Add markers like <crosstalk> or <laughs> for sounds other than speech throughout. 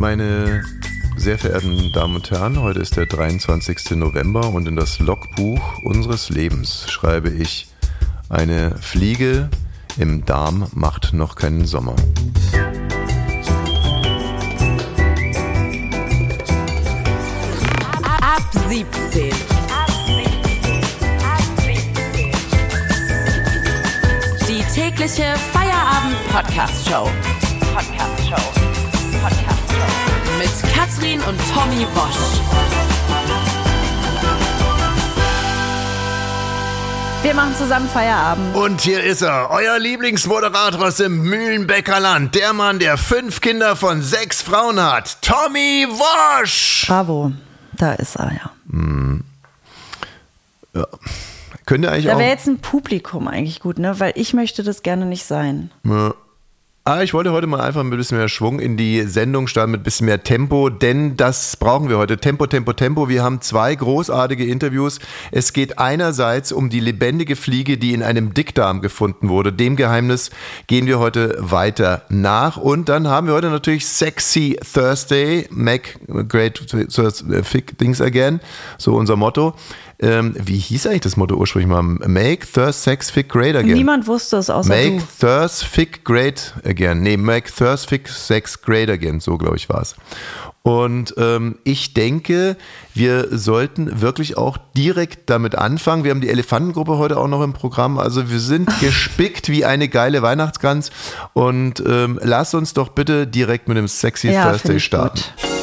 Meine sehr verehrten Damen und Herren, heute ist der 23. November und in das Logbuch unseres Lebens schreibe ich, eine Fliege im Darm macht noch keinen Sommer. Ab 17. Die tägliche Feierabend-Podcast-Show. Podcast-Show. Mit Katrin und Tommy Bosch. Wir machen zusammen Feierabend. Und hier ist er, euer Lieblingsmoderator aus dem Mühlenbecker Land, der Mann, der fünf Kinder von sechs Frauen hat, Tommy Wosch. Bravo. Da ist er, ja. Könnte eigentlich Da auch. wäre jetzt ein Publikum eigentlich gut, ne? Weil ich möchte das gerne nicht sein. Ah, ich wollte heute mal einfach ein bisschen mehr Schwung in die Sendung starten mit ein bisschen mehr Tempo, denn das brauchen wir heute. Tempo, Tempo, Tempo. Wir haben zwei großartige Interviews. Es geht einerseits um die lebendige Fliege, die in einem Dickdarm gefunden wurde. Dem Geheimnis gehen wir heute weiter nach. Und dann haben wir heute natürlich Sexy Thursday. Make great things again. So unser Motto. Ähm, wie hieß eigentlich das Motto ursprünglich mal? Make Thirst Sex Fick Great Again. Niemand wusste es außer Make du. Thirst Fick Great Again. Nee, Make Thirst Fick Sex Great Again. So, glaube ich, war es. Und ähm, ich denke, wir sollten wirklich auch direkt damit anfangen. Wir haben die Elefantengruppe heute auch noch im Programm. Also wir sind <laughs> gespickt wie eine geile Weihnachtsgans. Und ähm, lass uns doch bitte direkt mit dem Sexy Ja, Thursday starten. gut.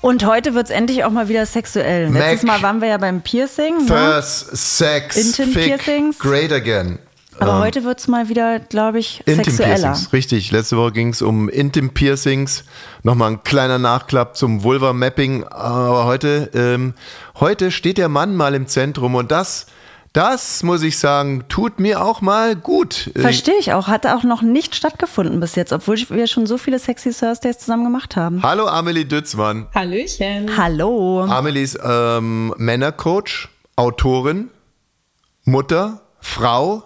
Und heute wird es endlich auch mal wieder sexuell. Letztes Mac. Mal waren wir ja beim Piercing. Ne? Thirst Sex Intim Fick Piercings. Great Again. Aber heute wird es mal wieder, glaube ich, Intim sexueller. Piercings, richtig. Letzte Woche ging es um Intim Piercings. Nochmal ein kleiner Nachklapp zum Vulva Mapping. Aber heute, ähm, heute steht der Mann mal im Zentrum und das, das muss ich sagen, tut mir auch mal gut. Äh, Verstehe ich auch. Hat auch noch nicht stattgefunden bis jetzt, obwohl wir schon so viele Sexy Thursdays zusammen gemacht haben. Hallo Amelie Dützmann. Hallöchen. Hallo. Amelie ist ähm, Männercoach, Autorin, Mutter, Frau.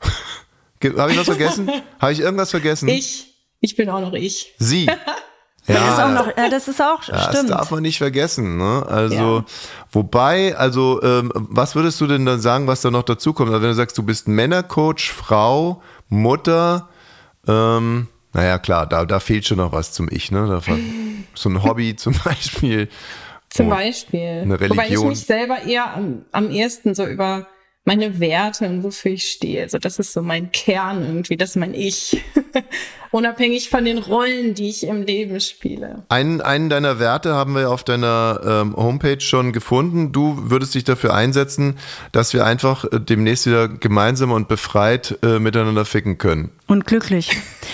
<laughs> Habe ich was vergessen? <laughs> Habe ich irgendwas vergessen? Ich, ich bin auch noch ich. Sie. <laughs> das ist auch noch, ja, das ist auch, <laughs> Ja, Das stimmt. darf man nicht vergessen. Ne? Also, Ja. wobei, also, ähm, was würdest du denn dann sagen, was da noch dazu kommt? Also, wenn du sagst, du bist Männercoach, Frau, Mutter, ähm, naja, klar, da, da fehlt schon noch was zum Ich. Ne? Da, so ein Hobby <laughs> zum Beispiel. Zum Oh, Beispiel. eine Wobei ich Religion. mich selber eher am, am ehesten so über meine Werte und wofür ich stehe. Also das ist so mein Kern irgendwie, das ist mein Ich. <laughs> Unabhängig von den Rollen, die ich im Leben spiele. Einen, einen deiner Werte haben wir auf deiner ähm, Homepage schon gefunden. Du würdest dich dafür einsetzen, dass wir einfach äh, demnächst wieder gemeinsam und befreit äh, miteinander ficken können. Und glücklich.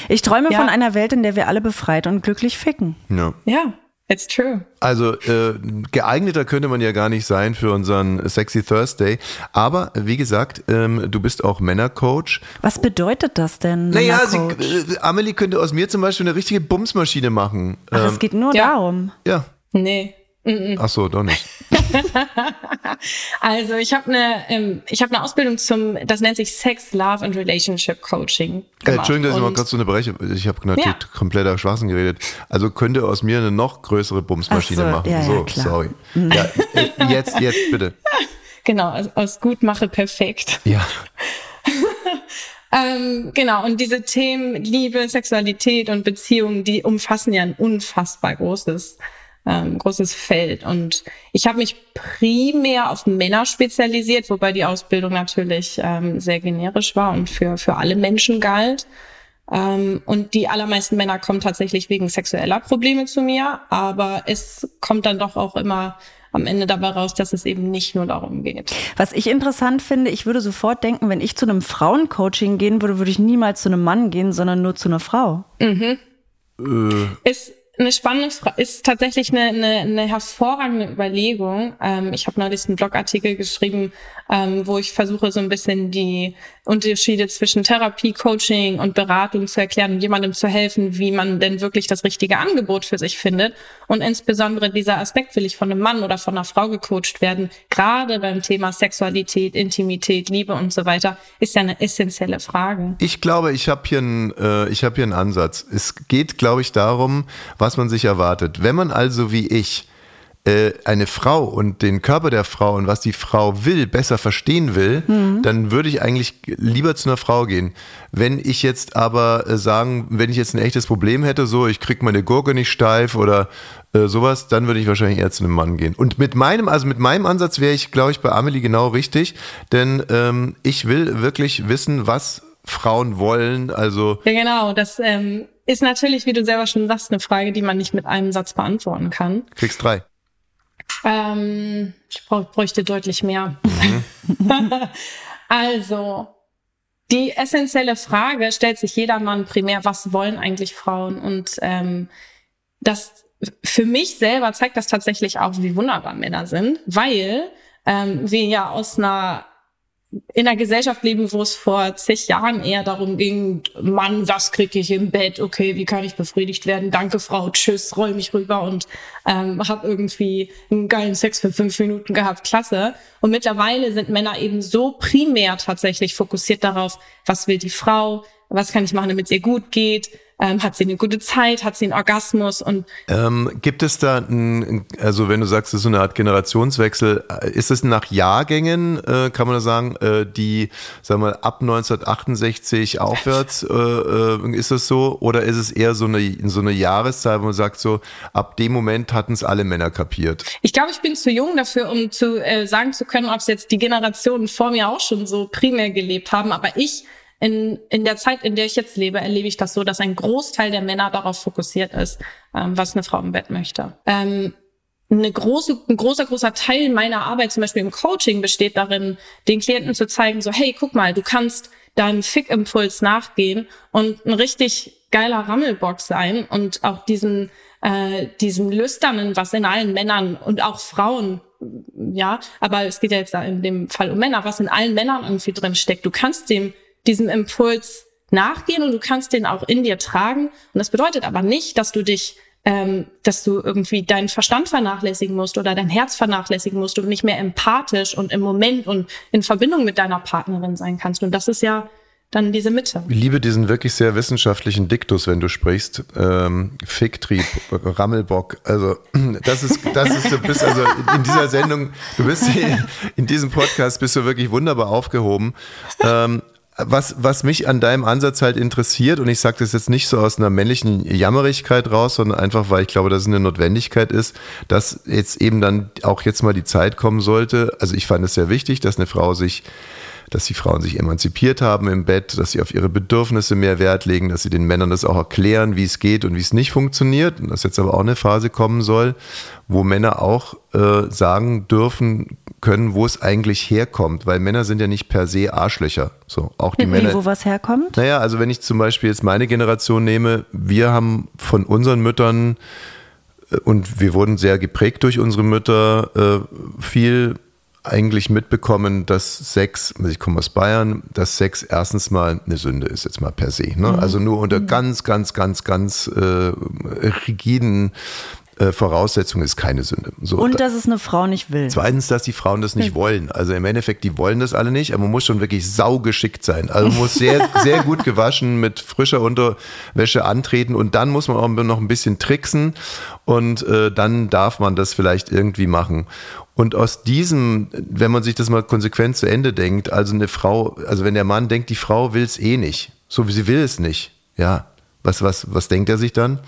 Ich träume Ja. von einer Welt, in der wir alle befreit und glücklich ficken. Ja. Ja, it's true. Also äh, geeigneter könnte man ja gar nicht sein für unseren Sexy Thursday. Aber wie gesagt, ähm, du bist auch Männercoach. Was bedeutet das denn? Naja, sie, Männercoach? äh, Amelie könnte aus mir zum Beispiel eine richtige Bumsmaschine machen. Ach, es Ähm, geht nur ja. darum. ja. Nee. Ach so, doch nicht. <laughs> Also ich habe eine, ähm, ich habe eine Ausbildung zum, das nennt sich Sex, Love and Relationship Coaching. Äh, Gemacht. Entschuldigung, dass ich mal kurz so eine Breche. Ich habe natürlich Ja. kompletter Schwachsinn geredet. Also könnte aus mir eine noch größere Bumsmaschine so, machen. ja, ja, so, klar. sorry. Ja, äh, jetzt, jetzt bitte. <laughs> Genau, also aus Gutmache perfekt. Ja. <laughs> Ähm, genau, und diese Themen Liebe, Sexualität und Beziehungen, die umfassen ja ein unfassbar großes, ähm, großes Feld. Und ich habe mich primär auf Männer spezialisiert, wobei die Ausbildung natürlich ähm, sehr generisch war und für, für alle Menschen galt. Ähm, und die allermeisten Männer kommen tatsächlich wegen sexueller Probleme zu mir, aber es kommt dann doch auch immer am Ende dabei raus, dass es eben nicht nur darum geht. Was ich interessant finde, ich würde sofort denken, wenn ich zu einem Frauencoaching gehen würde, würde ich niemals zu einem Mann gehen, sondern nur zu einer Frau. Es eine spannende Frage, ist tatsächlich eine, eine, eine hervorragende Überlegung. Ähm, ich habe neulich einen Blogartikel geschrieben, ähm, wo ich versuche, so ein bisschen die Unterschiede zwischen Therapie, Coaching und Beratung zu erklären und jemandem zu helfen, wie man denn wirklich das richtige Angebot für sich findet. Und insbesondere dieser Aspekt, will ich von einem Mann oder von einer Frau gecoacht werden, gerade beim Thema Sexualität, Intimität, Liebe und so weiter, ist ja eine essentielle Frage. Ich glaube, ich habe hier, einen, äh, ich hab hier einen Ansatz. Es geht, glaube ich, darum, was man sich erwartet. Wenn man also wie ich eine Frau und den Körper der Frau und was die Frau will, besser verstehen will, mhm. dann würde ich eigentlich lieber zu einer Frau gehen. Wenn ich jetzt aber äh, sagen, wenn ich jetzt ein echtes Problem hätte, so ich krieg meine Gurke nicht steif oder äh, sowas, dann würde ich wahrscheinlich eher zu einem Mann gehen. Und mit meinem, also mit meinem Ansatz wäre ich, glaube ich, bei Amelie genau richtig, denn ähm, ich will wirklich wissen, was Frauen wollen. Also ja, genau. Das ähm, ist natürlich, wie du selber schon sagst, eine Frage, die man nicht mit einem Satz beantworten kann. Kriegst drei. Ähm, ich bräuchte deutlich mehr. Mhm. <laughs> also, die essentielle Frage stellt sich jedermann primär, was wollen eigentlich Frauen? Und ähm, das für mich selber zeigt das tatsächlich auch, wie wunderbar Männer sind, weil ähm, wir ja aus einer in einer Gesellschaft leben, wo es vor zig Jahren eher darum ging, Mann, was kriege ich im Bett? Okay, wie kann ich befriedigt werden? Danke, Frau, tschüss, roll mich rüber und ähm, habe irgendwie einen geilen Sex für fünf Minuten gehabt, klasse. Und mittlerweile sind Männer eben so primär tatsächlich fokussiert darauf, was will die Frau, was kann ich machen, damit es ihr gut geht, ähm, hat sie eine gute Zeit? Hat sie einen Orgasmus? Und ähm, gibt es da, ein, also wenn du sagst, es ist so eine Art Generationswechsel, äh, ist es nach Jahrgängen, äh, kann man da sagen, äh, die, sagen wir, ab 1968 aufwärts, äh, äh, ist es so? Oder ist es eher so eine, so eine Jahreszahl, wo man sagt, so, ab dem Moment hatten es alle Männer kapiert? Ich glaube, ich bin zu jung dafür, um zu äh, sagen zu können, ob es jetzt die Generationen vor mir auch schon so primär gelebt haben. Aber ich in, in der Zeit, in der ich jetzt lebe, erlebe ich das so, dass ein Großteil der Männer darauf fokussiert ist, ähm, was eine Frau im Bett möchte. Ähm, eine große, ein großer, großer Teil meiner Arbeit, zum Beispiel im Coaching, besteht darin, den Klienten zu zeigen, so, hey, guck mal, du kannst deinem Fick-Impuls nachgehen und ein richtig geiler Rammelbock sein und auch diesen, äh, diesen Lüsternen, was in allen Männern und auch Frauen ja, aber es geht ja jetzt in dem Fall um Männer, was in allen Männern irgendwie drin steckt. Du kannst dem diesem Impuls nachgehen und du kannst den auch in dir tragen. Und das bedeutet aber nicht, dass du dich, ähm, dass du irgendwie deinen Verstand vernachlässigen musst oder dein Herz vernachlässigen musst und nicht mehr empathisch und im Moment und in Verbindung mit deiner Partnerin sein kannst. Und das ist ja dann diese Mitte. Ich liebe diesen wirklich sehr wissenschaftlichen Diktus, wenn du sprichst. Ähm, Ficktrieb, Rammelbock. Also <clears throat> das ist, das ist, du bist also in dieser Sendung, du bist hier, in diesem Podcast bist du wirklich wunderbar aufgehoben. Ähm, was, was mich an deinem Ansatz halt interessiert, und ich sage das jetzt nicht so aus einer männlichen Jammerigkeit raus, sondern einfach, weil ich glaube, dass es eine Notwendigkeit ist, dass jetzt eben dann auch jetzt mal die Zeit kommen sollte. Also ich fand es sehr wichtig, dass eine Frau sich dass die Frauen sich emanzipiert haben im Bett, dass sie auf ihre Bedürfnisse mehr Wert legen, dass sie den Männern das auch erklären, wie es geht und wie es nicht funktioniert. Und dass jetzt aber auch eine Phase kommen soll, wo Männer auch äh, sagen dürfen können, wo es eigentlich herkommt, weil Männer sind ja nicht per se Arschlöcher. So auch die wie, Männer. Wo was herkommt? Naja, also wenn ich zum Beispiel jetzt meine Generation nehme, wir haben von unseren Müttern äh, und wir wurden sehr geprägt durch unsere Mütter äh, viel eigentlich mitbekommen, dass Sex, also ich komme aus Bayern, dass Sex erstens mal eine Sünde ist, jetzt mal per se. Ne? Mhm. Also nur unter mhm. ganz, ganz, ganz, ganz äh, rigiden äh, Voraussetzung ist keine Sünde. So, und dass es eine Frau nicht will. Zweitens, dass die Frauen das nicht wollen. Also im Endeffekt, die wollen das alle nicht, aber man muss schon wirklich saugeschickt sein. Also man muss sehr, <laughs> sehr gut gewaschen mit frischer Unterwäsche antreten und dann muss man auch noch ein bisschen tricksen und äh, dann darf man das vielleicht irgendwie machen. Und aus diesem, wenn man sich das mal konsequent zu Ende denkt, also eine Frau, also wenn der Mann denkt, die Frau will es eh nicht, so wie sie will es nicht, ja, was, was, was denkt er sich dann?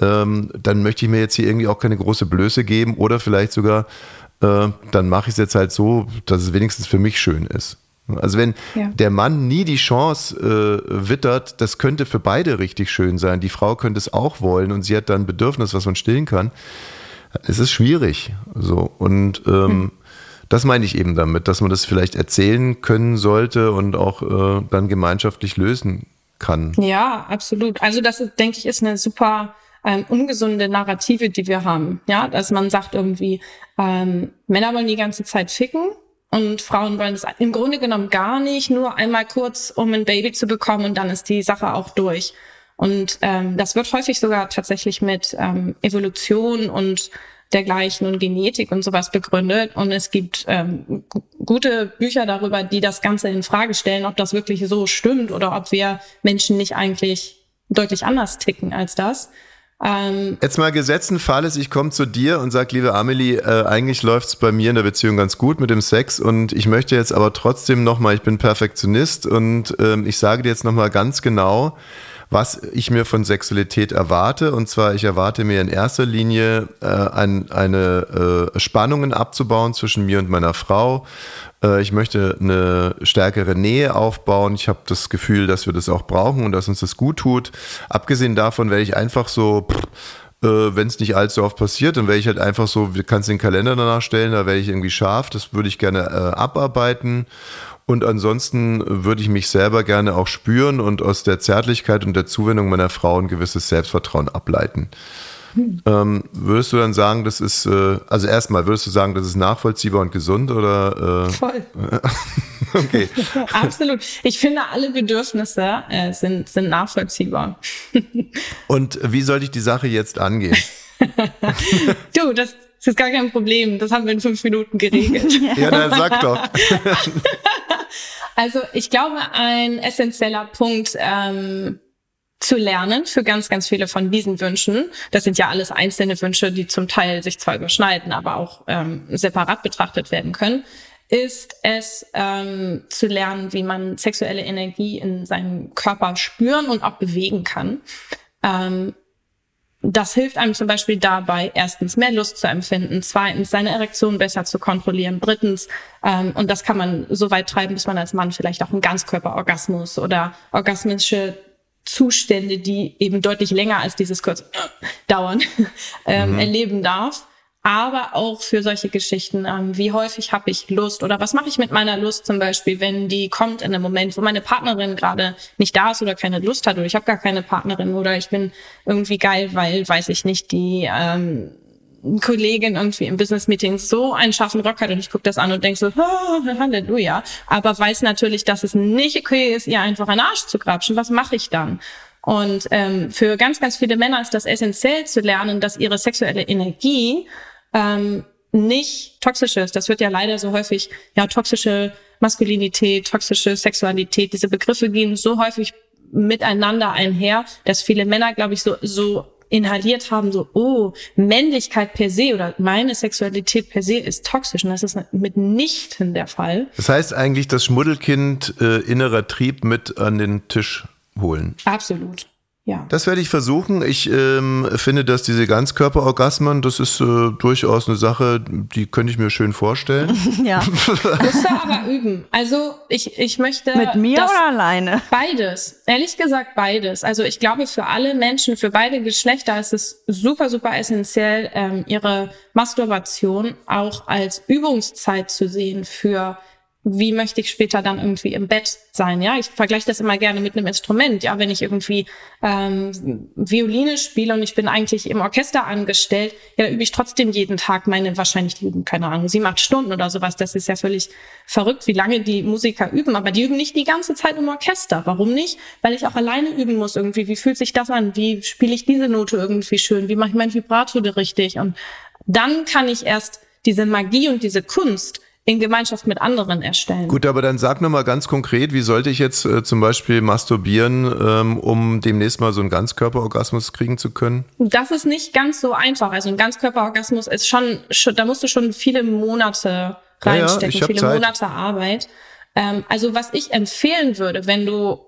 ähm, dann möchte ich mir jetzt hier irgendwie auch keine große Blöße geben oder vielleicht sogar, äh, dann mache ich es jetzt halt so, dass es wenigstens für mich schön ist. Also wenn ja. der Mann nie die Chance äh, wittert, das könnte für beide richtig schön sein. Die Frau könnte es auch wollen und sie hat dann ein Bedürfnis, was man stillen kann. Es ist schwierig. So und ähm, hm. das meine ich eben damit, dass man das vielleicht erzählen können sollte und auch äh, dann gemeinschaftlich lösen kann. Ja, absolut. Also das ist, denke ich, ist eine super ähm, ungesunde Narrative, die wir haben. Ja, dass man sagt irgendwie, ähm, Männer wollen die ganze Zeit ficken und Frauen wollen das im Grunde genommen gar nicht, nur einmal kurz, um ein Baby zu bekommen und dann ist die Sache auch durch. Und ähm, das wird häufig sogar tatsächlich mit ähm, Evolution und dergleichen und Genetik und sowas begründet. Und es gibt ähm, gute Bücher darüber, die das Ganze in Frage stellen, ob das wirklich so stimmt oder ob wir Menschen nicht eigentlich deutlich anders ticken als das. Ähm, Jetzt mal gesetzten Falles, ich komme zu dir und sag, liebe Amelie, äh, eigentlich läuft's bei mir in der Beziehung ganz gut mit dem Sex und ich möchte jetzt aber trotzdem nochmal, ich bin Perfektionist und ähm, ich sage dir jetzt nochmal ganz genau, was ich mir von Sexualität erwarte. Und zwar, ich erwarte mir in erster Linie äh, ein, eine äh, Spannungen abzubauen zwischen mir und meiner Frau. Äh, ich möchte eine stärkere Nähe aufbauen. Ich habe das Gefühl, dass wir das auch brauchen und dass uns das gut tut. Abgesehen davon werde ich einfach so... Pff, äh, wenn es nicht allzu oft passiert, dann werde ich halt einfach so, du kannst den Kalender danach stellen, da werde ich irgendwie scharf, das würde ich gerne äh, abarbeiten. Und ansonsten würde ich mich selber gerne auch spüren und aus der Zärtlichkeit und der Zuwendung meiner Frau ein gewisses Selbstvertrauen ableiten. Hm. Ähm, würdest du dann sagen, das ist, äh, also erstmal, würdest du sagen, das ist nachvollziehbar und gesund oder? Äh, Voll. <laughs> okay. <laughs> Absolut. Ich finde, alle Bedürfnisse äh, sind, sind nachvollziehbar. <laughs> und wie sollte ich die Sache jetzt angehen? du, das, das ist gar kein Problem. Das haben wir in fünf Minuten geregelt. ja, dann sag doch. Also ich glaube, ein essentieller Punkt ähm, zu lernen für ganz, ganz viele von diesen Wünschen. Das sind ja alles einzelne Wünsche, die zum Teil sich zwar überschneiden, aber auch ähm, separat betrachtet werden können ist es ähm, zu lernen, wie man sexuelle Energie in seinem Körper spüren und auch bewegen kann. Ähm, das hilft einem zum Beispiel dabei, erstens mehr Lust zu empfinden, zweitens seine Erektion besser zu kontrollieren, drittens, ähm, und das kann man so weit treiben, bis man als Mann vielleicht auch einen Ganzkörperorgasmus oder orgasmische Zustände, die eben deutlich länger als dieses kurz <laughs> dauern, <laughs> ähm, mhm. erleben darf aber auch für solche Geschichten, ähm, wie häufig habe ich Lust oder was mache ich mit meiner Lust zum Beispiel, wenn die kommt in einem Moment, wo meine Partnerin gerade nicht da ist oder keine Lust hat oder ich habe gar keine Partnerin oder ich bin irgendwie geil, weil, weiß ich nicht, die ähm, Kollegin irgendwie im Business-Meeting so einen scharfen Rock hat und ich gucke das an und denk so, oh, Halleluja, aber weiß natürlich, dass es nicht okay ist, ihr einfach einen Arsch zu grapschen. Was mache ich dann? Und ähm, für ganz, ganz viele Männer ist das essentiell zu lernen, dass ihre sexuelle Energie ähm, nicht toxisch ist. Das wird ja leider so häufig, ja, toxische Maskulinität, toxische Sexualität, diese Begriffe gehen so häufig miteinander einher, dass viele Männer, glaube ich, so, so inhaliert haben, so, oh, Männlichkeit per se oder meine Sexualität per se ist toxisch. Und das ist mitnichten der Fall. Das heißt eigentlich, das Schmuddelkind äh, innerer Trieb mit an den Tisch holen. Absolut. Ja. Das werde ich versuchen. Ich ähm, finde, dass diese Ganzkörperorgasmen, das ist äh, durchaus eine Sache, die könnte ich mir schön vorstellen. <laughs> ja. <laughs> Musst du aber üben. Also ich, ich möchte. Mit mir oder alleine? Beides. Ehrlich gesagt beides. Also ich glaube, für alle Menschen, für beide Geschlechter ist es super, super essentiell, ähm, ihre Masturbation auch als Übungszeit zu sehen für wie möchte ich später dann irgendwie im Bett sein? Ja, ich vergleiche das immer gerne mit einem Instrument. Ja, wenn ich irgendwie ähm, Violine spiele und ich bin eigentlich im Orchester angestellt, ja, übe ich trotzdem jeden Tag meine wahrscheinlich die üben keine Ahnung sieben acht Stunden oder sowas. Das ist ja völlig verrückt, wie lange die Musiker üben. Aber die üben nicht die ganze Zeit im Orchester. Warum nicht? Weil ich auch alleine üben muss irgendwie. Wie fühlt sich das an? Wie spiele ich diese Note irgendwie schön? Wie mache ich mein Vibrato richtig? Und dann kann ich erst diese Magie und diese Kunst in Gemeinschaft mit anderen erstellen. Gut, aber dann sag nochmal ganz konkret, wie sollte ich jetzt äh, zum Beispiel masturbieren, ähm, um demnächst mal so einen Ganzkörperorgasmus kriegen zu können? Das ist nicht ganz so einfach. Also ein Ganzkörperorgasmus ist schon, schon da musst du schon viele Monate reinstecken, ja, ja, viele Zeit. Monate Arbeit. Ähm, also was ich empfehlen würde, wenn du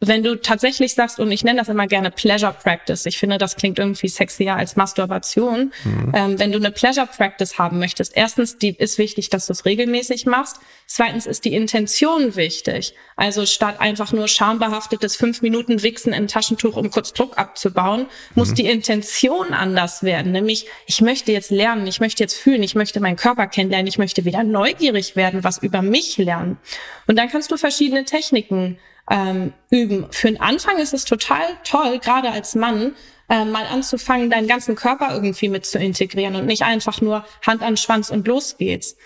wenn du tatsächlich sagst, und ich nenne das immer gerne Pleasure Practice, ich finde, das klingt irgendwie sexier als Masturbation, mhm. ähm, wenn du eine Pleasure Practice haben möchtest, erstens, die ist wichtig, dass du es regelmäßig machst. Zweitens ist die Intention wichtig. Also statt einfach nur schambehaftetes fünf Minuten Wichsen im Taschentuch, um kurz Druck abzubauen, mhm. muss die Intention anders werden. Nämlich, ich möchte jetzt lernen, ich möchte jetzt fühlen, ich möchte meinen Körper kennenlernen, ich möchte wieder neugierig werden, was über mich lernen. Und dann kannst du verschiedene Techniken ähm, üben. Für den Anfang ist es total toll, gerade als Mann, äh, mal anzufangen, deinen ganzen Körper irgendwie mit zu integrieren und nicht einfach nur Hand an Schwanz und los geht's.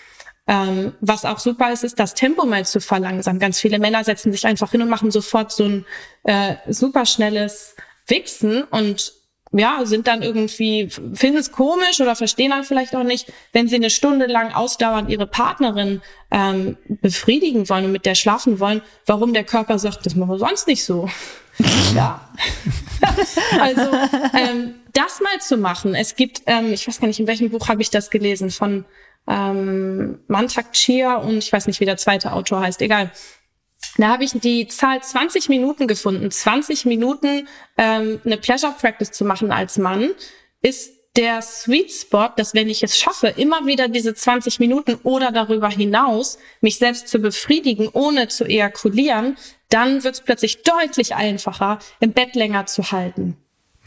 Ähm, was auch super ist, ist das Tempo mal zu verlangsamen. Ganz viele Männer setzen sich einfach hin und machen sofort so ein äh, super schnelles Wichsen und ja, sind dann irgendwie, finden es komisch oder verstehen dann vielleicht auch nicht, wenn sie eine Stunde lang ausdauernd ihre Partnerin ähm, befriedigen wollen und mit der schlafen wollen, warum der Körper sagt, das machen wir sonst nicht so. <laughs> ja. <laughs> also ähm, das mal zu machen. Es gibt, ähm, ich weiß gar nicht, in welchem Buch habe ich das gelesen, von ähm, Mantak Chia und ich weiß nicht, wie der zweite Autor heißt, egal. Da habe ich die Zahl 20 Minuten gefunden. 20 Minuten ähm, eine Pleasure Practice zu machen als Mann ist der Sweet Spot, dass wenn ich es schaffe, immer wieder diese 20 Minuten oder darüber hinaus mich selbst zu befriedigen, ohne zu ejakulieren, dann wird es plötzlich deutlich einfacher, im Bett länger zu halten.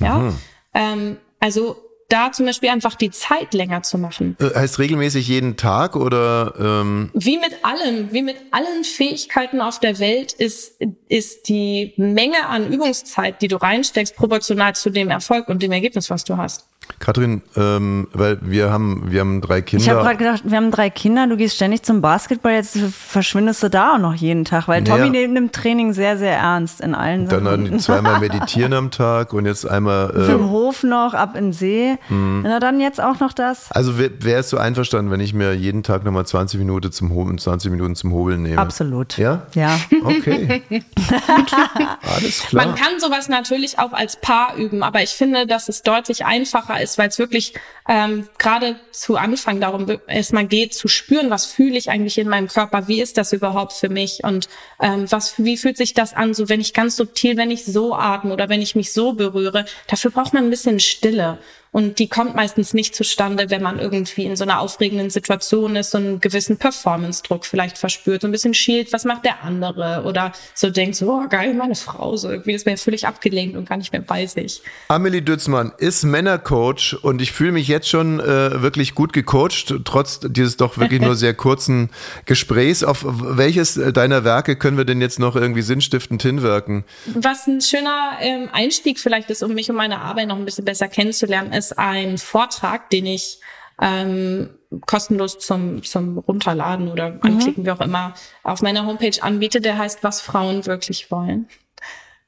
Ja, ähm, also da zum Beispiel einfach die Zeit länger zu machen. Äh, heißt regelmäßig jeden Tag oder? Ähm Wie mit allem, wie mit allen Fähigkeiten auf der Welt ist, ist die Menge an Übungszeit, die du reinsteckst, proportional zu dem Erfolg und dem Ergebnis, was du hast. Katrin, ähm, weil wir haben, wir haben drei Kinder. Ich habe gerade gedacht, wir haben drei Kinder, du gehst ständig zum Basketball, jetzt verschwindest du da auch noch jeden Tag, weil Tommy Naja. nimmt Training sehr, sehr ernst in allen dann, Sachen. dann zweimal <laughs> meditieren am Tag und jetzt einmal. Im Äh, Hof noch, ab in den See. Mhm. Na dann jetzt auch noch das. also es so einverstanden, wenn ich mir jeden Tag nochmal 20 Minuten zum Hobeln, 20 Minuten zum Hobeln nehme? Absolut. Ja? Ja. <laughs> Okay. <laughs> Alles klar. Man kann sowas natürlich auch als Paar üben, aber ich finde, dass es deutlich einfacher ist, weil es wirklich ähm, gerade zu Anfang darum erstmal geht, zu spüren, was fühle ich eigentlich in meinem Körper, wie ist das überhaupt für mich und ähm, was, wie fühlt sich das an, so wenn ich ganz subtil, wenn ich so atme oder wenn ich mich so berühre, dafür braucht man ein bisschen Stille. Und die kommt meistens nicht zustande, wenn man irgendwie in so einer aufregenden Situation ist, so einen gewissen Performance-Druck vielleicht verspürt, so ein bisschen schielt, was macht der andere? Oder so denkt, so, oh, geil, meine Frau, so irgendwie ist mir völlig abgelenkt und gar nicht mehr bei sich. Amelie Dützmann ist Männercoach und ich fühle mich jetzt schon äh, wirklich gut gecoacht, trotz dieses doch wirklich nur <laughs> sehr kurzen Gesprächs. Auf welches deiner Werke können wir denn jetzt noch irgendwie sinnstiftend hinwirken? Was ein schöner ähm, Einstieg vielleicht ist, um mich und meine Arbeit noch ein bisschen besser kennenzulernen, ist ein Vortrag, den ich ähm, kostenlos zum, zum Runterladen oder anklicken, wie auch immer, auf meiner Homepage anbiete. Der heißt, was Frauen wirklich wollen.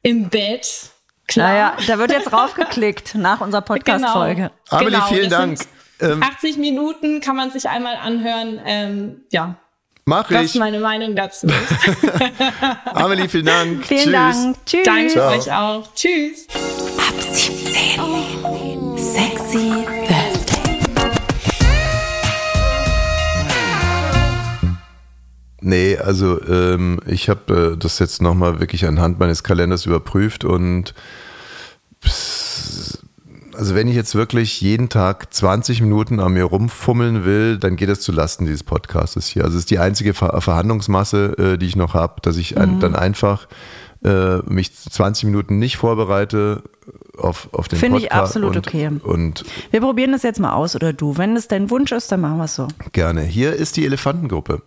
Im Bett. Klar. Naja, da wird jetzt raufgeklickt nach unserer <laughs> Podcast-Folge. Amelie, Genau, vielen das Dank. sind Ähm, 80 Minuten kann man sich einmal anhören. Ähm, ja, Mach was ich. meine Meinung dazu <laughs> ist. Amelie, vielen Dank. Vielen Tschüss. Dank. Tschüss. Danke Ciao. euch auch. Tschüss. Ab 17. Sexy Thursday. Nee, also ähm, ich habe äh, das jetzt nochmal wirklich anhand meines Kalenders überprüft und pss, also wenn ich jetzt wirklich jeden Tag 20 Minuten an mir rumfummeln will, dann geht das zu Lasten dieses Podcastes hier. Also es ist die einzige Ver Verhandlungsmasse, äh, die ich noch habe, dass ich ein, dann einfach äh, mich 20 Minuten nicht vorbereite auf, auf den Finde ich absolut und, okay. Und Wir probieren das jetzt mal aus, oder du. Wenn es dein Wunsch ist, dann machen wir es so. gerne. Hier ist die Elefantengruppe.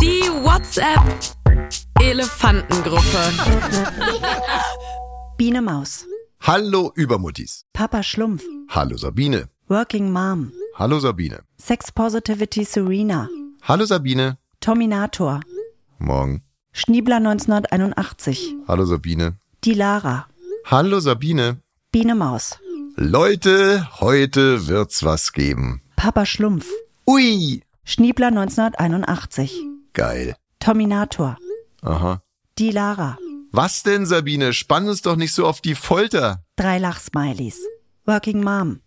Die WhatsApp Elefantengruppe. <laughs> Biene Maus. Hallo Übermuttis. Papa Schlumpf. Hallo Sabine. Working Mom. Hallo Sabine. Sex Positivity Serena. Hallo Sabine. Tominator. Morgen. Schniebler 1981. Hallo Sabine. Die Lara. Hallo Sabine. Biene Maus. Leute, heute wird's was geben. Papa Schlumpf. Ui. Schniebler 1981. Geil. Tominator. Aha. Die Lara. Was denn, Sabine? Spann uns doch nicht so auf die Folter. Drei Lachsmileys. Working Mom.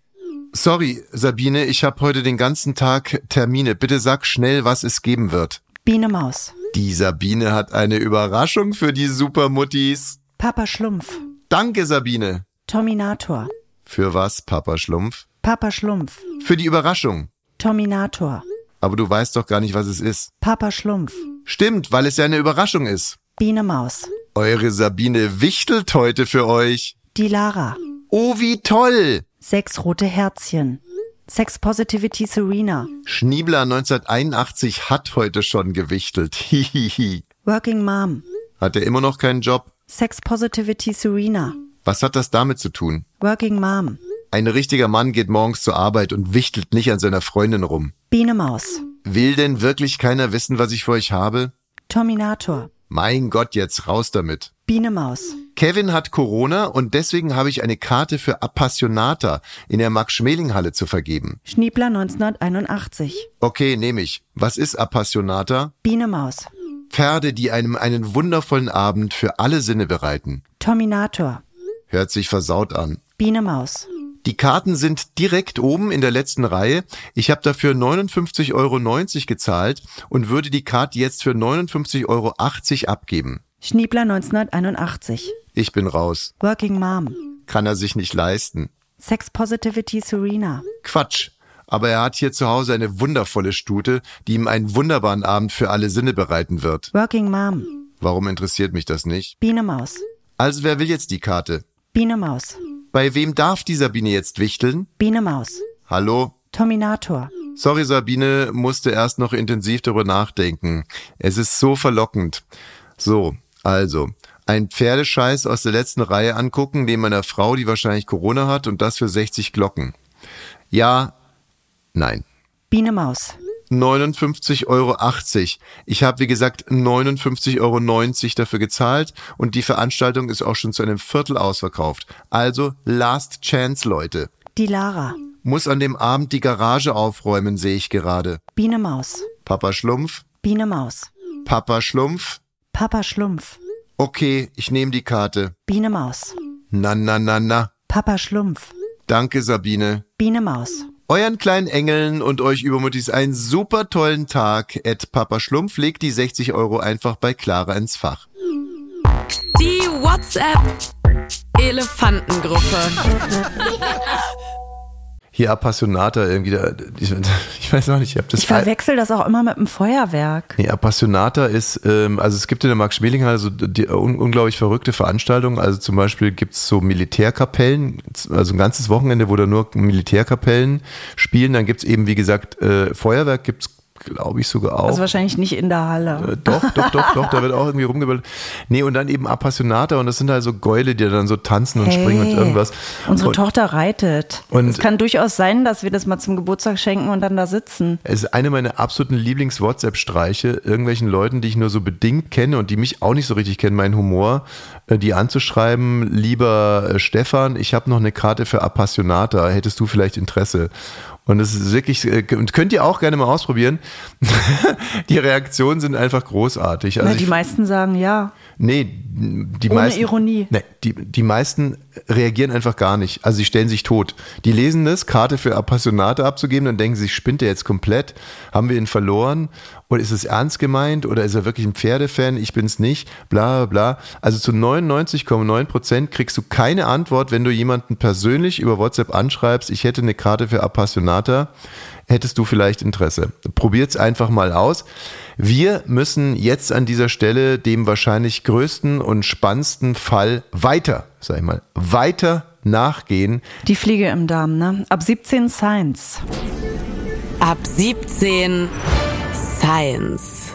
Sorry, Sabine, ich habe heute den ganzen Tag Termine. Bitte sag schnell, was es geben wird. Biene Maus. Die Sabine hat eine Überraschung für die Supermuttis. Papa Schlumpf. Danke, Sabine. Tominator. Für was, Papa Schlumpf? Papa Schlumpf. Für die Überraschung. Tominator. Aber du weißt doch gar nicht, was es ist. Papa Schlumpf. Stimmt, weil es ja eine Überraschung ist. Biene Maus. Eure Sabine wichtelt heute für euch. Die Lara. Oh, wie toll! Sechs rote Herzchen. Sex Positivity Serena. Schniebler 1981 hat heute schon gewichtelt. <laughs> Hihihi. Working Mom. Hat er immer noch keinen Job? Sex Positivity Serena. Was hat das damit zu tun? Working Mom. Ein richtiger Mann geht morgens zur Arbeit und wichtelt nicht an seiner Freundin rum. Biene Maus. Will denn wirklich keiner wissen, was ich für euch habe? Terminator. Mein Gott, jetzt raus damit. Biene Maus. Kevin hat Corona und deswegen habe ich eine Karte für Appassionata in der Max-Schmeling-Halle zu vergeben. Schniebler 1981. Okay, nehme ich. Was ist Appassionata? Biene Maus. Pferde, die einem einen wundervollen Abend für alle Sinne bereiten. Terminator. Hört sich versaut an. Biene Maus. Die Karten sind direkt oben in der letzten Reihe. Ich habe dafür 59,90 Euro gezahlt und würde die Karte jetzt für 59,80 Euro abgeben. Schniebler 1981. Ich bin raus. Working Mom. Kann er sich nicht leisten. Sex Positivity Serena. Quatsch. Aber er hat hier zu Hause eine wundervolle Stute, die ihm einen wunderbaren Abend für alle Sinne bereiten wird. Working Mom. Warum interessiert mich das nicht? Biene Maus. Also wer will jetzt die Karte? Biene Maus. Bei wem darf die Sabine jetzt wichteln? Biene Maus. Hallo? Terminator. Sorry, Sabine musste erst noch intensiv darüber nachdenken. Es ist so verlockend. So, also, ein Pferdescheiß aus der letzten Reihe angucken, neben meiner Frau, die wahrscheinlich Corona hat, und das für 60 Glocken. Ja, nein. Biene Maus. 59,80 Euro. Ich habe, wie gesagt, 59,90 Euro dafür gezahlt und die Veranstaltung ist auch schon zu einem Viertel ausverkauft. Also Last Chance, Leute. Die Lara. Muss an dem Abend die Garage aufräumen, sehe ich gerade. Biene Maus. Papa Schlumpf? Biene Maus. Papa Schlumpf? Papa Schlumpf. Okay, ich nehme die Karte. Biene Maus. Na, na, na, na. Papa Schlumpf. Danke, Sabine. Biene Maus. Euren kleinen Engeln und euch Übermuttis einen super tollen Tag. Ed Papa Schlumpf legt die 60 Euro einfach bei Clara ins Fach. Die WhatsApp Elefantengruppe. <laughs> Hier Appassionata irgendwie, da, ich, <laughs> ich weiß noch nicht, ich habe das Ich verwechsel das auch immer mit dem Feuerwerk. Nee, Appassionata ist, ähm, also es gibt in der Max-Schmeling-Halle so die, un, unglaublich verrückte Veranstaltungen. Also zum Beispiel gibt's so Militärkapellen, also ein ganzes Wochenende, wo da nur Militärkapellen spielen. Dann gibt's eben, wie gesagt, äh, Feuerwerk gibt's glaube ich sogar auch. Also wahrscheinlich nicht in der Halle. Äh, doch, doch, doch, doch, da wird auch irgendwie rumgebildet. <laughs> Nee, und dann eben Appassionata und das sind halt so Gäule, die dann so tanzen und Hey, springen und irgendwas. Unsere und Tochter reitet. Und- es kann durchaus sein, dass wir das mal zum Geburtstag schenken und dann da sitzen. Es ist eine meiner absoluten Lieblings-WhatsApp-Streiche, irgendwelchen Leuten, die ich nur so bedingt kenne und die mich auch nicht so richtig kennen, meinen Humor, äh, die anzuschreiben, lieber äh, Stefan, ich habe noch eine Karte für Appassionata, hättest du vielleicht Interesse? Und es ist wirklich, äh, und könnt ihr auch gerne mal ausprobieren. <laughs> die Reaktionen sind einfach großartig. Also Na, die meisten sagen ja. Nee, die Ohne meisten. Ironie. Nee, die, die meisten reagieren einfach gar nicht. Also sie stellen sich tot. Die lesen das, Karte für Appassionate abzugeben, dann denken sie, spinnt er jetzt komplett? Haben wir ihn verloren? Oder ist es ernst gemeint? Oder ist er wirklich ein Pferdefan? Ich bin's nicht. Bla, bla. Also zu 99,9 Prozent kriegst du keine Antwort, wenn du jemanden persönlich über WhatsApp anschreibst, ich hätte eine Karte für Appassionata hättest du vielleicht Interesse. Probiert's einfach mal aus. Wir müssen jetzt an dieser Stelle dem wahrscheinlich größten und spannendsten Fall weiter, sag ich mal, weiter nachgehen. Die Fliege im Darm, ne? Ab 17 Science. Ab 17 Science.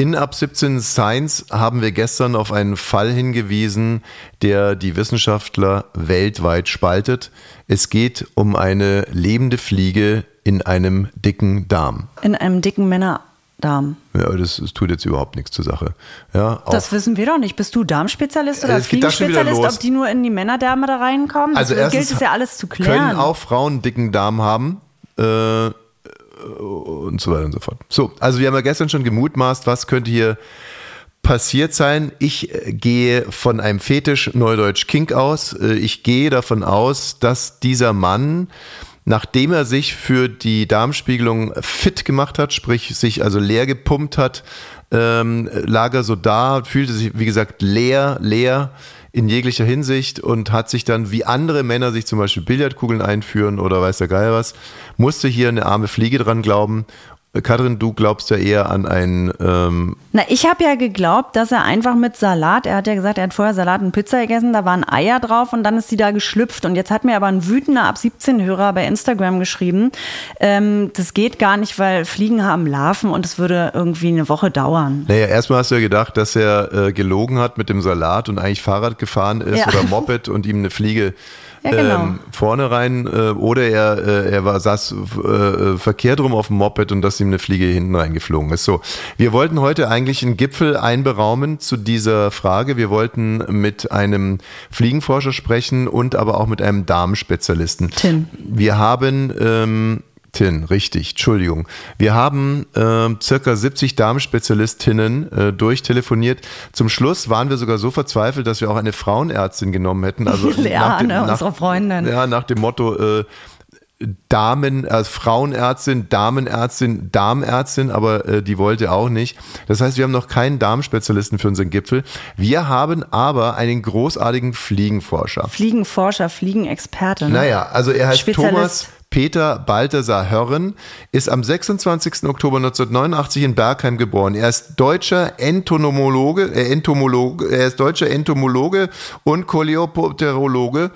In Ab 17 Science haben wir gestern auf einen Fall hingewiesen, der die Wissenschaftler weltweit spaltet. Es geht um eine lebende Fliege in einem dicken Darm. In einem dicken Männerdarm. Ja, das, das tut jetzt überhaupt nichts zur Sache. Ja, Das wissen wir doch nicht. Bist du Darmspezialist oder Fliegespezialist, los. ob die nur in die Männerdärme da reinkommen? Also das gilt es ja alles zu klären. Können auch Frauen dicken Darm haben. Äh, und so weiter und so fort. So, also wir haben ja gestern schon gemutmaßt, was könnte hier passiert sein. Ich äh, gehe von einem Fetisch Neudeutsch Kink aus. Äh, Ich gehe davon aus, dass dieser Mann, nachdem er sich für die Darmspiegelung fit gemacht hat, sprich sich also leer gepumpt hat, ähm, lag er so da, fühlte sich, wie gesagt, leer, leer in jeglicher Hinsicht und hat sich dann, wie andere Männer sich zum Beispiel Billardkugeln einführen oder weiß der Geil was, musste hier eine arme Fliege dran glauben Katrin, du glaubst ja eher an ein. Ähm Na, ich habe ja geglaubt, dass er einfach mit Salat, er hat ja gesagt, er hat vorher Salat und Pizza gegessen, da waren Eier drauf und dann ist sie da geschlüpft. Und jetzt hat mir aber ein wütender ab 17-Hörer bei Instagram geschrieben, ähm, das geht gar nicht, weil Fliegen haben Larven und es würde irgendwie eine Woche dauern. Naja, erstmal hast du ja gedacht, dass er äh, gelogen hat mit dem Salat und eigentlich Fahrrad gefahren ist Ja. oder <laughs> Moped und ihm eine Fliege Ja, genau. ähm, vorne rein äh, oder er, äh, er war, saß äh, verkehrt rum auf dem Moped und dass ihm eine Fliege hinten reingeflogen ist. So, wir wollten heute eigentlich einen Gipfel einberaumen zu dieser Frage. Wir wollten mit einem Fliegenforscher sprechen und aber auch mit einem Darmspezialisten. Tim. Wir haben ähm, Tin, richtig, Entschuldigung. Wir haben ähm, circa 70 Darmspezialistinnen äh, durchtelefoniert. Zum Schluss waren wir sogar so verzweifelt, dass wir auch eine Frauenärztin genommen hätten. Also <laughs> Leane, unsere Freundin. Ja, nach dem Motto äh, Damen, äh, Frauenärztin, Damenärztin, Darmärztin, aber äh, die wollte auch nicht. Das heißt, wir haben noch keinen Darmspezialisten für unseren Gipfel. Wir haben aber einen großartigen Fliegenforscher. Fliegenforscher, Fliegenexperte. Ne? Naja, also er heißt Spezialist. Thomas Peter Balthasar Hörren, ist am 26. Oktober 1989 in Bergheim geboren. Er ist deutscher Entomologe, äh, Entomologe, er ist deutscher Entomologe und Coleopterologe.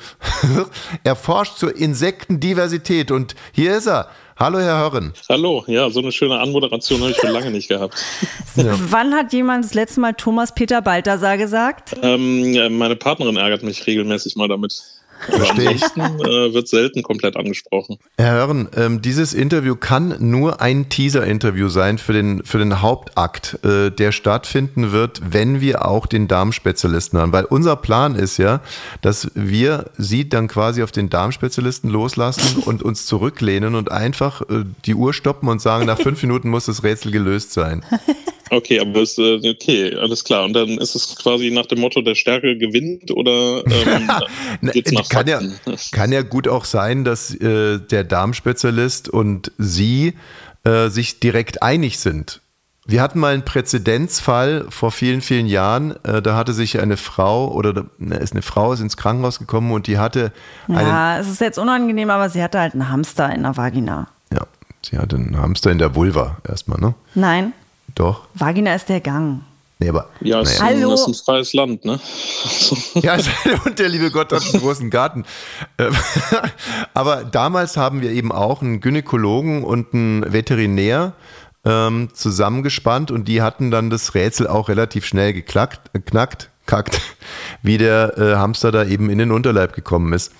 <laughs> er forscht zur Insektendiversität und hier ist er. Hallo, Herr Hörren. Hallo, ja, so eine schöne Anmoderation habe ich schon lange nicht gehabt. <laughs> Wann hat jemand das letzte Mal Thomas Peter Balthasar gesagt? Ähm, ja, meine Partnerin ärgert mich regelmäßig mal damit. Verstehe ich. äh, wird selten komplett angesprochen. Herr Hörren, ähm, dieses Interview kann nur ein Teaser-Interview sein für den, für den Hauptakt, äh, der stattfinden wird, wenn wir auch den Darmspezialisten haben. Weil unser Plan ist ja, dass wir Sie dann quasi auf den Darmspezialisten loslassen und uns zurücklehnen und einfach äh, die Uhr stoppen und sagen, nach fünf Minuten muss das Rätsel gelöst sein. Okay, aber ist, äh, okay, alles klar. Und dann ist es quasi nach dem Motto, der Stärke gewinnt oder ähm, <laughs> geht's nach kann, ja, <laughs> kann ja gut auch sein, dass äh, der Darmspezialist und Sie äh, sich direkt einig sind. Wir hatten mal einen Präzedenzfall vor vielen, vielen Jahren. Äh, da hatte sich eine Frau oder ne, ist eine Frau ist ins Krankenhaus gekommen und die hatte einen, Ja, es ist jetzt unangenehm, aber sie hatte halt einen Hamster in der Vagina. ja, sie hatte einen Hamster in der Vulva erstmal, ne? Nein, Doch. Vagina ist der Gang. Nee, aber Ja, es naja. ist, ein, Hallo? ist ein freies Land, ne? <laughs> Ja, <laughs> und der liebe Gott hat einen großen Garten. Ähm, <laughs> Aber damals haben wir eben auch einen Gynäkologen und einen Veterinär ähm, zusammengespannt und die hatten dann das Rätsel auch relativ schnell geklackt, äh, knackt, kackt, wie der äh, Hamster da eben in den Unterleib gekommen ist.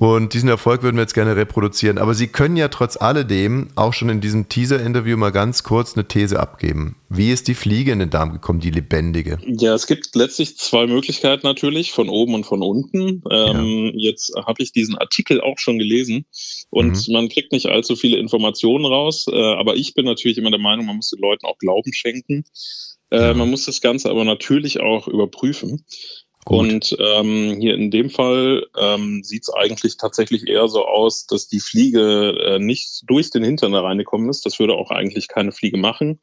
Und diesen Erfolg würden wir jetzt gerne reproduzieren. Aber Sie können ja trotz alledem auch schon in diesem Teaser-Interview mal ganz kurz eine These abgeben. Wie ist die Fliege in den Darm gekommen, die lebendige? Ja, es gibt letztlich zwei Möglichkeiten natürlich, von oben und von unten. Ähm, Jetzt habe ich diesen Artikel auch schon gelesen und man kriegt nicht allzu viele Informationen raus, äh, aber ich bin natürlich immer der Meinung, man muss den Leuten auch Glauben schenken. Äh, Man muss das Ganze aber natürlich auch überprüfen. Gut. Und ähm, hier in dem Fall ähm, sieht es eigentlich tatsächlich eher so aus, dass die Fliege äh, nicht durch den Hintern da reingekommen ist. Das würde auch eigentlich keine Fliege machen.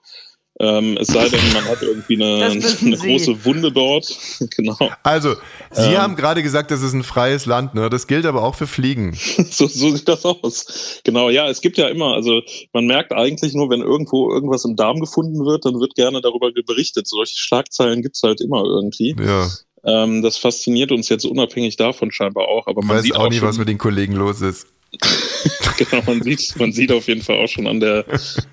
Ähm, es sei denn, man hat irgendwie eine, <laughs> eine große Wunde dort. <laughs> genau. Also, Sie Ähm. haben gerade gesagt, das ist ein freies Land, ne? Das gilt aber auch für Fliegen. <laughs> So, so sieht das aus. Genau, ja, es gibt ja immer, also man merkt eigentlich nur, wenn irgendwo irgendwas im Darm gefunden wird, dann wird gerne darüber berichtet. Solche Schlagzeilen gibt's halt immer irgendwie. Ja. Ähm, das fasziniert uns jetzt unabhängig davon scheinbar auch. Aber man weiß sieht auch auch nie, schon, was mit den Kollegen los ist. <laughs> genau, man sieht, man sieht auf jeden Fall auch schon an der,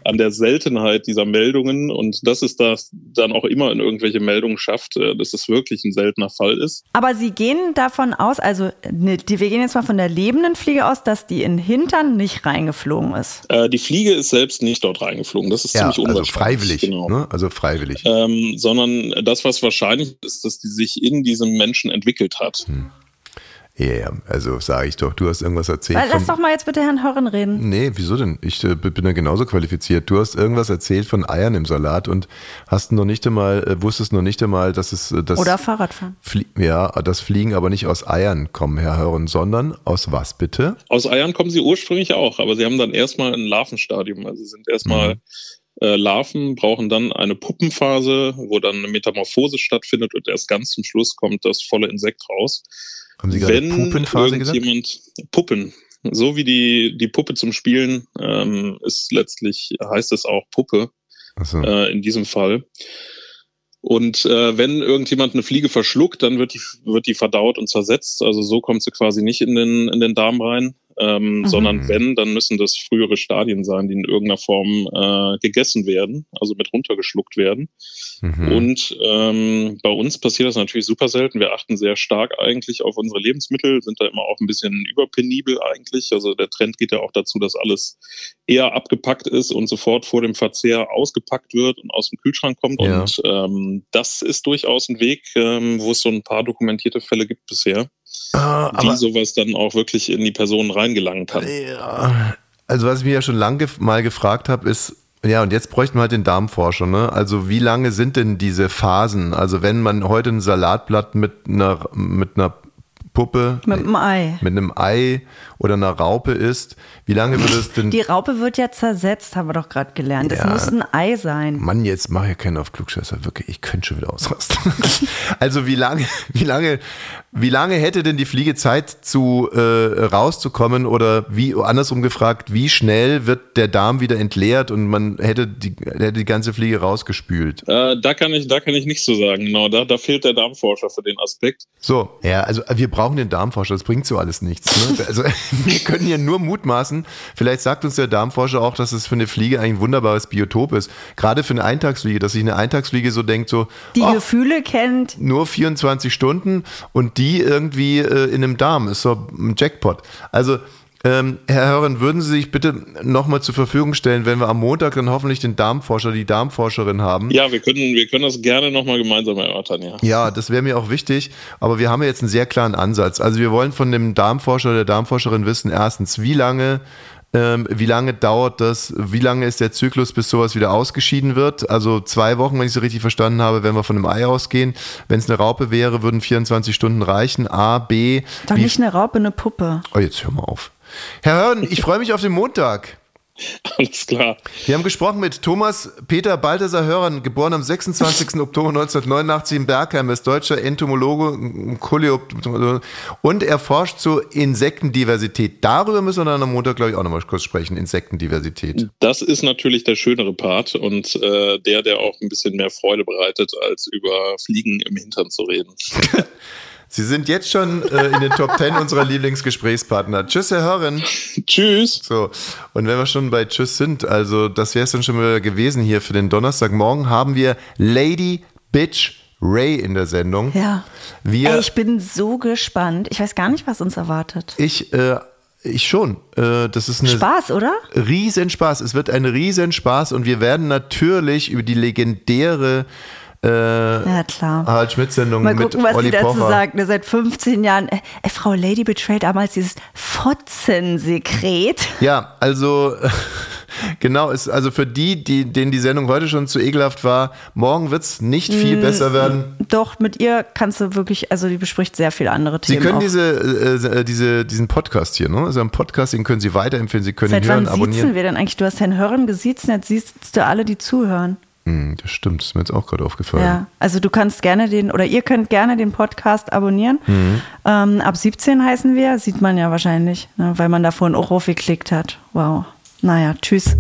an der Seltenheit dieser Meldungen und dass es das dann auch immer in irgendwelche Meldungen schafft, äh, dass es wirklich ein seltener Fall ist. Aber Sie gehen davon aus, also ne, die, wir gehen jetzt mal von der lebenden Fliege aus, dass die in den Hintern nicht reingeflogen ist. Äh, die Fliege ist selbst nicht dort reingeflogen. Das ist Ja, ziemlich also unwahrscheinlich. freiwillig. Genau. Ne? Also freiwillig. Ähm, sondern das, was wahrscheinlich ist, dass die sich in diesem Menschen entwickelt hat. Hm. Ja, ja, also sage ich doch, du hast irgendwas erzählt. Weil, lass doch mal jetzt bitte Herrn Hörren reden. Nee, wieso denn? Ich äh, bin ja genauso qualifiziert. Du hast irgendwas erzählt von Eiern im Salat und hast noch nicht einmal, äh, wusstest noch nicht einmal, dass es äh, das Oder Fahrradfahren. Flie ja, das Fliegen aber nicht aus Eiern kommen, Herr Hören, sondern aus was bitte? Aus Eiern kommen sie ursprünglich auch, aber sie haben dann erstmal ein Larvenstadium. Also sind erstmal Mhm. äh, Larven, brauchen dann eine Puppenphase, wo dann eine Metamorphose stattfindet und erst ganz zum Schluss kommt das volle Insekt raus. Haben Sie gerade Puppenphase gesagt? Puppen, so wie die, die Puppe zum Spielen ähm, ist letztlich, heißt es auch Puppe So. äh, in diesem Fall. Und äh, wenn irgendjemand eine Fliege verschluckt, dann wird die, wird die verdaut und zersetzt. Also so kommt sie quasi nicht in den, in den Darm rein. Ähm, Mhm. Sondern wenn, dann müssen das frühere Stadien sein, die in irgendeiner Form äh, gegessen werden, also mit runtergeschluckt werden. Mhm. Und ähm, bei uns passiert das natürlich super selten. Wir achten sehr stark eigentlich auf unsere Lebensmittel, sind da immer auch ein bisschen überpenibel eigentlich. Also der Trend geht ja auch dazu, dass alles eher abgepackt ist und sofort vor dem Verzehr ausgepackt wird und aus dem Kühlschrank kommt. Ja. Und ähm, das ist durchaus ein Weg, ähm, wo es so ein paar dokumentierte Fälle gibt bisher, Ah, wie sowas dann auch wirklich in die Person reingelangen kann. ja, also was ich mir ja schon lange mal gefragt habe, ist, ja, und jetzt bräuchten wir halt den Darmforscher, ne? Also wie lange sind denn diese Phasen? Also wenn man heute ein Salatblatt mit einer, mit einer Puppe, Mit dem Ei. mit einem Ei oder einer Raupe isst, wie lange würde es denn Die Raupe wird ja zersetzt, haben wir doch gerade gelernt. Das Ja. muss ein Ei sein. Mann, jetzt mach ja keinen auf Klugscheißer, wirklich, ich könnte schon wieder ausrasten. <laughs> also wie lange, wie lange, wie lange hätte denn die Fliege Zeit zu äh, rauszukommen oder wie andersrum gefragt, wie schnell wird der Darm wieder entleert und man hätte die, hätte die ganze Fliege rausgespült? Äh, da kann ich, da kann ich nichts zu sagen. Genau, da, da fehlt der Darmforscher für den Aspekt. So, ja, also wir brauchen den Darmforscher, das bringt so alles nichts. Ne? Also <laughs> wir können hier nur mutmaßen. Vielleicht sagt uns der Darmforscher auch, dass es für eine Fliege ein wunderbares Biotop ist. Gerade für eine Eintagsfliege, dass sich eine Eintagsfliege so denkt, so, Die "Ach, Gefühle kennt. nur 24 Stunden und die irgendwie äh, in einem Darm. Ist so ein Jackpot. Also, ähm, Herr Hören, würden Sie sich bitte nochmal zur Verfügung stellen, wenn wir am Montag dann hoffentlich den Darmforscher, die Darmforscherin haben? Ja, wir können, wir können das gerne nochmal gemeinsam erörtern, ja. Ja, das wäre mir auch wichtig, aber wir haben ja jetzt einen sehr klaren Ansatz. Also wir wollen von dem Darmforscher oder der Darmforscherin wissen, erstens, wie lange, ähm, wie lange dauert das, wie lange ist der Zyklus, bis sowas wieder ausgeschieden wird? Also zwei Wochen, wenn ich so richtig verstanden habe, wenn wir von einem Ei ausgehen. Wenn es eine Raupe wäre, würden 24 Stunden reichen. A, B. Doch nicht eine Raupe, eine Puppe. Oh, jetzt hör mal auf. Herr Hörn, ich freue mich auf den Montag. <laughs> Alles klar. Wir haben gesprochen mit Thomas Peter Balthasar Hörern, geboren am 26. Oktober 1989 in Bergheim, ist deutscher Entomologe und er forscht zur Insektendiversität. Darüber müssen wir dann am Montag, glaube ich, auch nochmal kurz sprechen, Insektendiversität. Das ist natürlich der schönere Part und äh, der, der auch ein bisschen mehr Freude bereitet, als über Fliegen im Hintern zu reden. <laughs> Sie sind jetzt schon äh, in den Top 10 <laughs> unserer Lieblingsgesprächspartner. Tschüss, Herr Hören. Tschüss. So, und wenn wir schon bei Tschüss sind, also das wäre es dann schon wieder gewesen hier für den Donnerstagmorgen, haben wir Lady Bitch Ray in der Sendung. Ja. Wir, Ey, ich bin so gespannt. Ich weiß gar nicht, was uns erwartet. Ich, äh, ich schon. Äh, das ist eine Spaß, oder? Riesenspaß. Es wird ein Riesenspaß und wir werden natürlich über die legendäre äh, Ja, klar. Harald Schmidt-Sendung Mal mit gucken, was Olli sie dazu Pocher. sagt. Ne, Seit 15 Jahren. Äh, äh, Frau Lady Betrayed damals dieses Fotzensekret. Ja, also <laughs> genau, ist also für die, die, denen die Sendung heute schon zu ekelhaft war, morgen wird es nicht Mm. viel besser werden. Doch, mit ihr kannst du wirklich, also die bespricht sehr viele andere Sie Themen. können auch. diese, äh, diese, diesen Podcast hier, ne? Also ein Podcast, den können Sie weiterempfehlen, Sie können Seit ihn hören, wann abonnieren. wir denn eigentlich? Du hast Herrn Hörern gesiezt, jetzt siehst du alle, die zuhören. Hm, das stimmt, das ist mir jetzt auch gerade aufgefallen. Ja, also du kannst gerne den, oder ihr könnt gerne den Podcast abonnieren. Mhm. Ähm, ab 17 heißen wir, sieht man ja wahrscheinlich, ne, weil man da vorhin auch aufgeklickt hat. Wow. Naja, tschüss.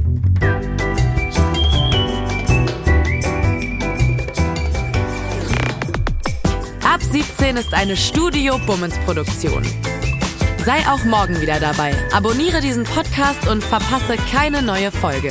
Ab 17 ist eine Studio Bummens Produktion. Sei auch morgen wieder dabei. Abonniere diesen Podcast und verpasse keine neue Folge.